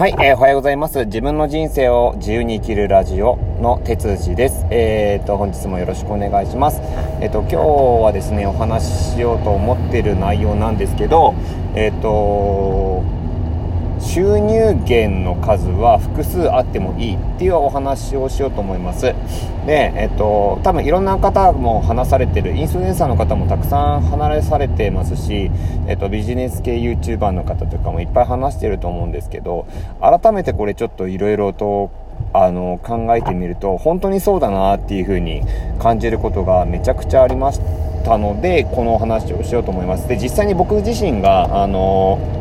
はい、えー、おはようございます。自分の人生を自由に生きるラジオの哲司です。えーと、本日もよろしくお願いします。えっ、ー、と、今日はですね、お話ししようと思ってる内容なんですけど、えっ、ー、と、収入源の数は複数あってもいいっていうお話をしようと思います。で、えっと、多分いろんな方も話されてる、インフルエンサーの方もたくさん離されてますし、えっと、ビジネス系 YouTuber の方とかもいっぱい話してると思うんですけど、改めてこれちょっといろいろとあの考えてみると本当にそうだなっていう風に感じることがめちゃくちゃありましたのでこの話をしようと思いますで実際に僕自身があの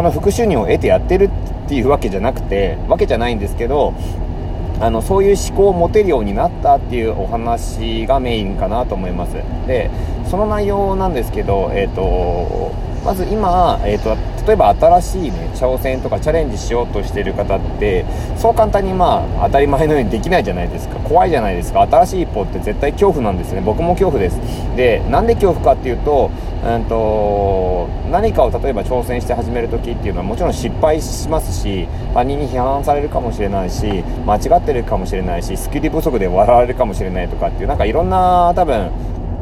その副収入を得てやってるっていうわけじゃなくてわけじゃないんですけどあのそういう思考を持てるようになったっていうお話がメインかなと思います。でその内容なんですけどえっ、ー、とまず今、えーと、例えば新しい、ね、挑戦とかチャレンジしようとしてる方ってそう簡単にまあ当たり前のようにできないじゃないですか。怖いじゃないですか。新しい一歩って絶対恐怖なんですね。僕も恐怖です。でなんで恐怖かっていうと,、うんと、何かを例えば挑戦して始める時っていうのはもちろん失敗しますし他人に批判されるかもしれないし間違ってるかもしれないしスキル不足で笑われるかもしれないとかっていうなんかいろんな多分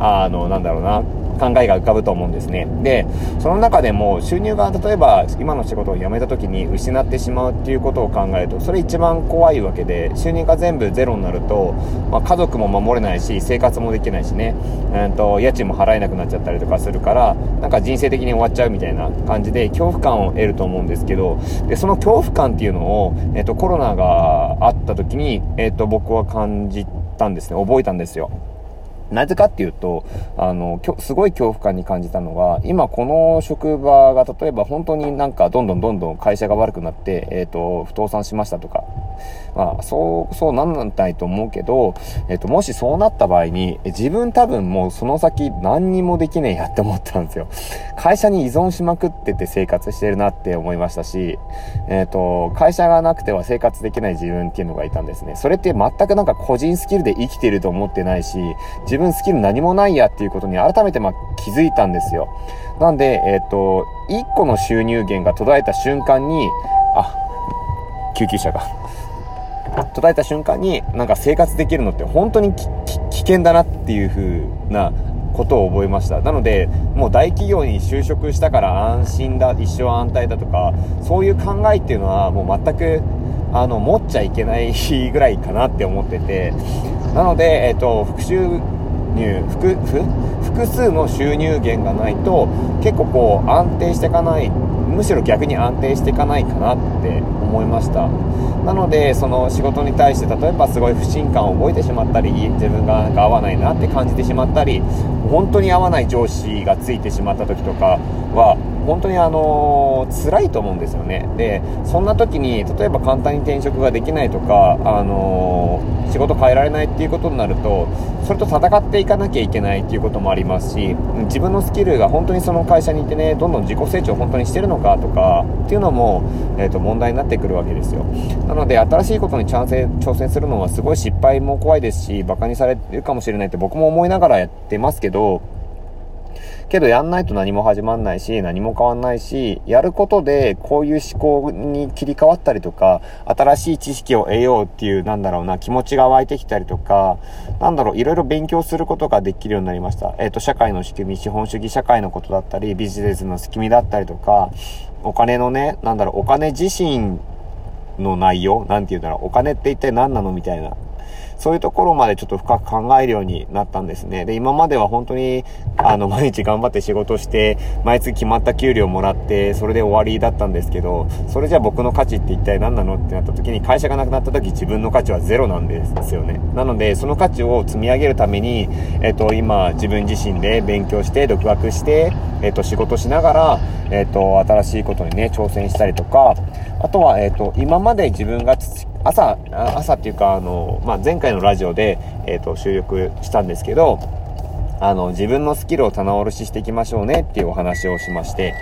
あのなんだろうな。考えが浮かぶと思うんですね。で、その中でも収入が例えば今の仕事を辞めた時に失ってしまうっていうことを考えると、それ一番怖いわけで、収入が全部ゼロになると、まあ、家族も守れないし、生活もできないしね、うんと、家賃も払えなくなっちゃったりとかするから、なんか人生的に終わっちゃうみたいな感じで恐怖感を得ると思うんですけど、で、その恐怖感っていうのを、えっ、と、コロナがあった時に、えっ、と、僕は感じたんですね。覚えたんですよ。なぜかっていうと、あの、すごい恐怖感に感じたのは、今この職場が例えば本当になんかどんどんどんどん会社が悪くなって、えっ、ー、と、不倒産しましたとか、まあ、そう、そうなんないと思うけど、えっ、と、もしそうなった場合に、自分多分もうその先何にもできねえ やって思ったんですよ。会社に依存しまくってて生活してるなって思いましたし、えっ、と、会社がなくては生活できない自分っていうのがいたんですね。それって全くなんか個人スキルで生きてると思ってないし、自分スキル何もないやっていうことに改めてま気づいたんですよ。なんで、えっ、と、1個の収入源が途絶えた瞬間に、あ、救急車が。途絶えた瞬間に、なんか生活できるのって本当に危険だなっていう風なことを覚えました。なので、もう大企業に就職したから安心だ、一生安泰だとか、そういう考えっていうのはもう全く、あの、持っちゃいけないぐらいかなって思ってて、なので、えっ、と、復習入複複数の収入源がないと結構こう安定していかないむしろ逆に安定していかないかなって思いましたなのでその仕事に対して例えばすごい不信感を覚えてしまったり自分がなんか合わないなって感じてしまったり本当に合わない上司がついてしまった時とかは本当にあの辛いと思うんですよね。でそんな時に例えば簡単に転職ができないとかあの仕事変えられないっていうことになるとそれと戦っていかなきゃいけないっていうこともありますし自分のスキルが本当にその会社にいてねどんどん自己成長を本当にしてるのかとかっていうのも、えーと、問題になってくるわけですよ。なので新しいことに挑戦するのはすごい失敗も怖いですしバカにされるかもしれないって僕も思いながらやってますけどけどやんないと何も始まんないし、何も変わんないし、やることでこういう思考に切り替わったりとか、新しい知識を得ようっていう、なんだろうな、気持ちが湧いてきたりとか、なんだろう、いろいろ勉強することができるようになりました。えっ、ー、と、社会の仕組み、資本主義社会のことだったり、ビジネスの仕組みだったりとか、お金のね、なんだろう、お金自身の内容なんて言うんだろう、お金って一体何なのみたいな。そういうところまでちょっと深く考えるようになったんですね。で、今までは本当に、あの、毎日頑張って仕事して、毎月決まった給料もらって、それで終わりだったんですけど、それじゃあ僕の価値って一体何なのってなった時に、会社がなくなった時自分の価値はゼロなんですよね。なので、その価値を積み上げるために、えっと、今、自分自身で勉強して、独学して、えっと、仕事しながら、えっと、新しいことにね、挑戦したりとか、あとは、えっと、今まで自分が朝、朝っていうか、あの、まあ、前回のラジオで、えっ、と、収録したんですけど、あの、自分のスキルを棚卸ししていきましょうねっていうお話をしまして、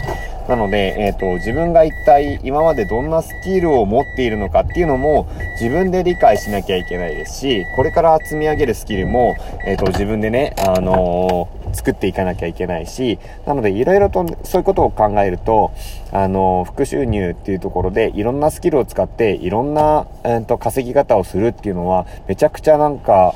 なので、えっ、ー、と、自分が一体今までどんなスキルを持っているのかっていうのも自分で理解しなきゃいけないですし、これから積み上げるスキルも、えっ、ー、と、自分でね、あの作っていかなきゃいけないし、なのでいろいろとそういうことを考えると、あの、副収入っていうところでいろんなスキルを使っていろんな、えー、と稼ぎ方をするっていうのはめちゃくちゃなんか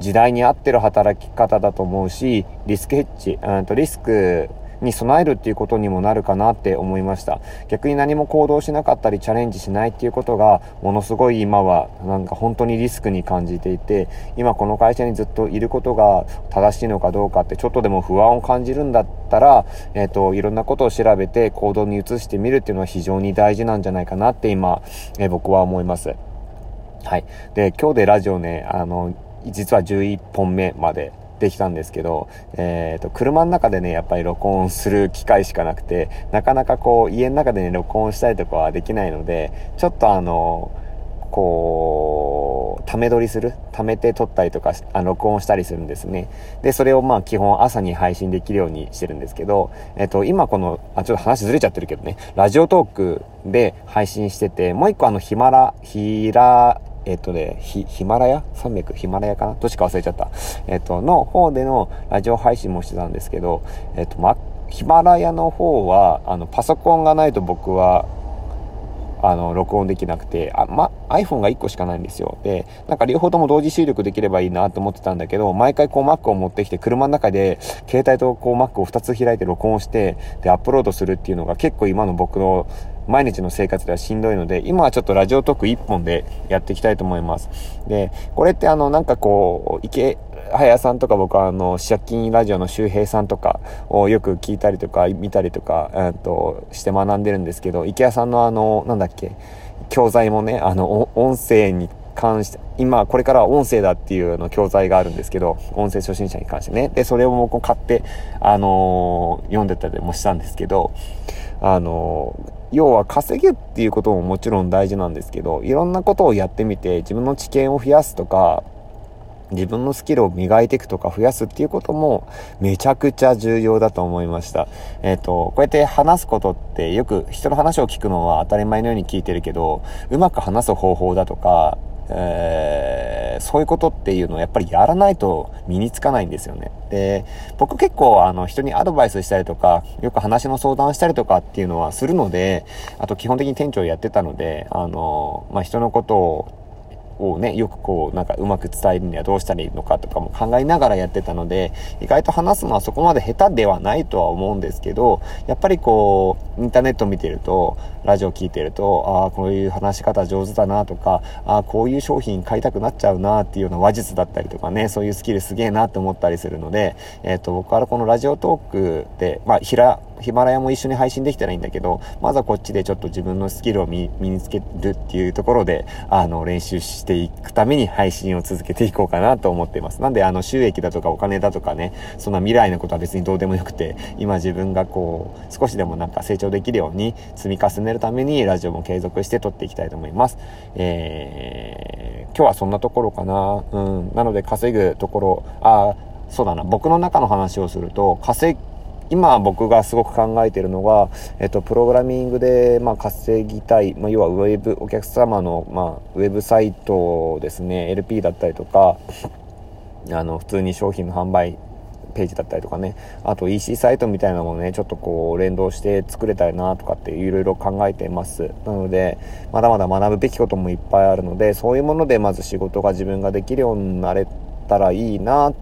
時代に合ってる働き方だと思うし、リスクヘッジ、うんとリスクに備えるっていうことにもなるかなって思いました。逆に何も行動しなかったりチャレンジしないっていうことがものすごい今はなんか本当にリスクに感じていて今この会社にずっといることが正しいのかどうかってちょっとでも不安を感じるんだったら、えっ、ー、と、いろんなことを調べて行動に移してみるっていうのは非常に大事なんじゃないかなって今、えー、僕は思います。はい。で、今日でラジオね、あの、実は11本目までできたんですけど、えっ、ー、と、車の中でね、やっぱり録音する機会しかなくて、なかなかこう、家の中でね、録音したりとかはできないので、ちょっとあの、こう、ため撮りする？貯めて撮ったりとか、あ録音したりするんですね。で、それをまあ基本朝に配信できるようにしてるんですけど、えっと、今この、あ、ちょっと話ずれちゃってるけどね、ラジオトークで配信してて、もう一個あの、ヒマラ、ヒラ、えっとね、ヒ、ヒマラヤ？山脈？ヒマラヤかな？どっちか忘れちゃった。えっと、の方でのラジオ配信もしてたんですけど、えっと、ま、ヒマラヤの方は、あの、パソコンがないと僕は、あの、録音できなくて、あ、ま、iPhone が1個しかないんですよ。で、なんか両方とも同時収録できればいいなと思ってたんだけど、毎回こう Mac を持ってきて、車の中で携帯とこう Mac を2つ開いて録音して、で、アップロードするっていうのが結構今の僕の毎日の生活ではしんどいので、今はちょっとラジオトーク1本でやっていきたいと思います。で、これってあの、なんかこう、池、早さんとか僕はあの、借金ラジオの周平さんとかをよく聞いたりとか見たりとか、えっと、して学んでるんですけど、池谷さんのあの、なんだっけ、教材もね、あの、音声に関して、今、これからは音声だっていうの教材があるんですけど、音声初心者に関してね。で、それを僕買って、あのー、読んでたりもしたんですけど、あのー、要は稼ぐっていうことももちろん大事なんですけど、いろんなことをやってみて自分の知見を増やすとか、自分のスキルを磨いていくとか増やすっていうこともめちゃくちゃ重要だと思いました。えっ、ー、と、こうやって話すことってよく人の話を聞くのは当たり前のように聞いてるけど、うまく話す方法だとか、えー、そういうことっていうのをやっぱりやらないと身につかないんですよね。で、僕結構あの人にアドバイスしたりとか、よく話の相談したりとかっていうのはするので、あと基本的に店長やってたので、あの、まあ、人のことををね、よくこう、なんかうまく伝えるにはどうしたらいいのかとかも考えながらやってたので、意外と話すのはそこまで下手ではないとは思うんですけど、やっぱりこう、インターネット見てると、ラジオ聞いてると、ああ、こういう話し方上手だなとか、ああ、こういう商品買いたくなっちゃうなっていうような話術だったりとかね、そういうスキルすげえなって思ったりするので、えっ、ー、と、僕はこのラジオトークで、まあ、ひら、ヒマラヤも一緒に配信できたらいいんだけど、まずはこっちでちょっと自分のスキルを身につけるっていうところで、あの、練習していくために配信を続けていこうかなと思っています。なんで、あの、収益だとかお金だとかね、そんな未来のことは別にどうでもよくて、今自分がこう、少しでもなんか成長できるように積み重ねるために、ラジオも継続して撮っていきたいと思います。えー、今日はそんなところかな。うん。なので、稼ぐところ、あ、そうだな。僕の中の話をすると、稼今僕がすごく考えているのが、えっと、プログラミングで、まあ、稼ぎたい、まあ、要はウェブ、お客様の、まあ、ウェブサイトですね、LP だったりとか、あの、普通に商品の販売ページだったりとかね、あと EC サイトみたいなものね、ちょっとこう連動して作れたらなとかっていろいろ考えています。なので、まだまだ学ぶべきこともいっぱいあるので、そういうものでまず仕事が自分ができるようになれたらいいな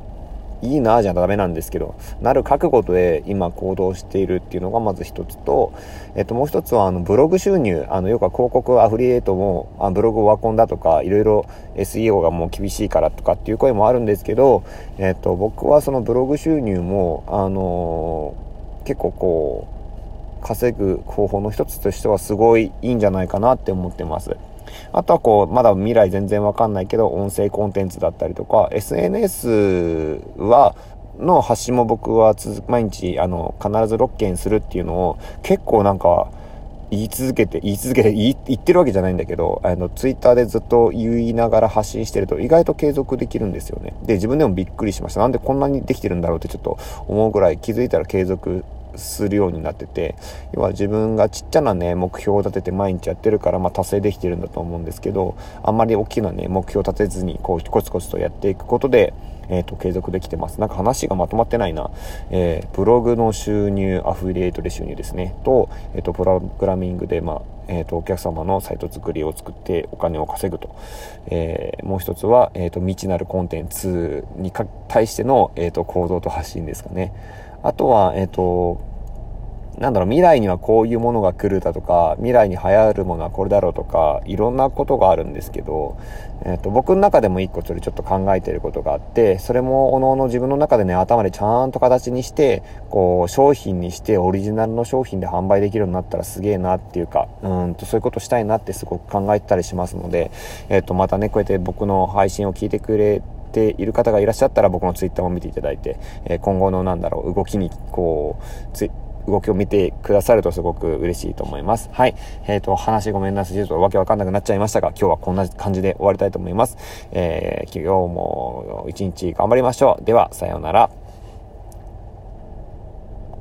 いいなじゃダメなんですけど、なる覚悟で今行動しているっていうのがまず一つと、えっともう一つはあのブログ収入、あのよくは広告アフリエイトも、あブログオワコンだとか、いろいろ SEO がもう厳しいからとかっていう声もあるんですけど、えっと僕はそのブログ収入も、あのー、結構こう、稼ぐ方法の一つとしてはすごいいいんじゃないかなって思ってます。あとはこう、まだ未来全然わかんないけど、音声コンテンツだったりとか、SNS は、の発信も僕は毎日、あの、必ず6件するっていうのを、結構なんか、言い続けて、言い続けて、言ってるわけじゃないんだけど、あの、ツイッターでずっと言いながら発信してると意外と継続できるんですよね。で、自分でもびっくりしました。なんでこんなにできてるんだろうってちょっと思うぐらい気づいたら継続するようになってて、要は自分がちっちゃなね、目標を立てて毎日やってるから、まあ達成できてるんだと思うんですけど、あんまり大きなね、目標を立てずに、こう、コツコツとやっていくことで、えっ、ー、と、継続できてます。なんか話がまとまってないな。えー、ブログの収入、アフィリエイトで収入ですね。と、えっ、ー、と、プログラミングで、まあ、えっ、と、お客様のサイト作りを作ってお金を稼ぐと。えもう一つは、えっ、と、未知なるコンテンツに対しての、えっ、と、行動と発信ですかね。あとは、えっ、と、なんだろう、未来にはこういうものが来るだとか、未来に流行るものはこれだろうとか、いろんなことがあるんですけど、えっ、ー、と、僕の中でも一個それちょっと考えてることがあって、それも、おのおの自分の中でね、頭でちゃんと形にして、こう、商品にしてオリジナルの商品で販売できるようになったらすげえなっていうか、うんと、そういうことしたいなってすごく考えてたりしますので、えっ、ー、と、またね、こうやって僕の配信を聞いてくれてている方がいらっしゃったら僕のツイッターも見ていただいて、えー、今後のなんだろう、動きに、こう、つ動きを見てくださるとすごく嬉しいと思います。はい。えっ、ー、と、話ごめんなさい。ちょっとわけわかんなくなっちゃいましたが、今日はこんな感じで終わりたいと思います。えー、今日も一日頑張りましょう。では、さようなら。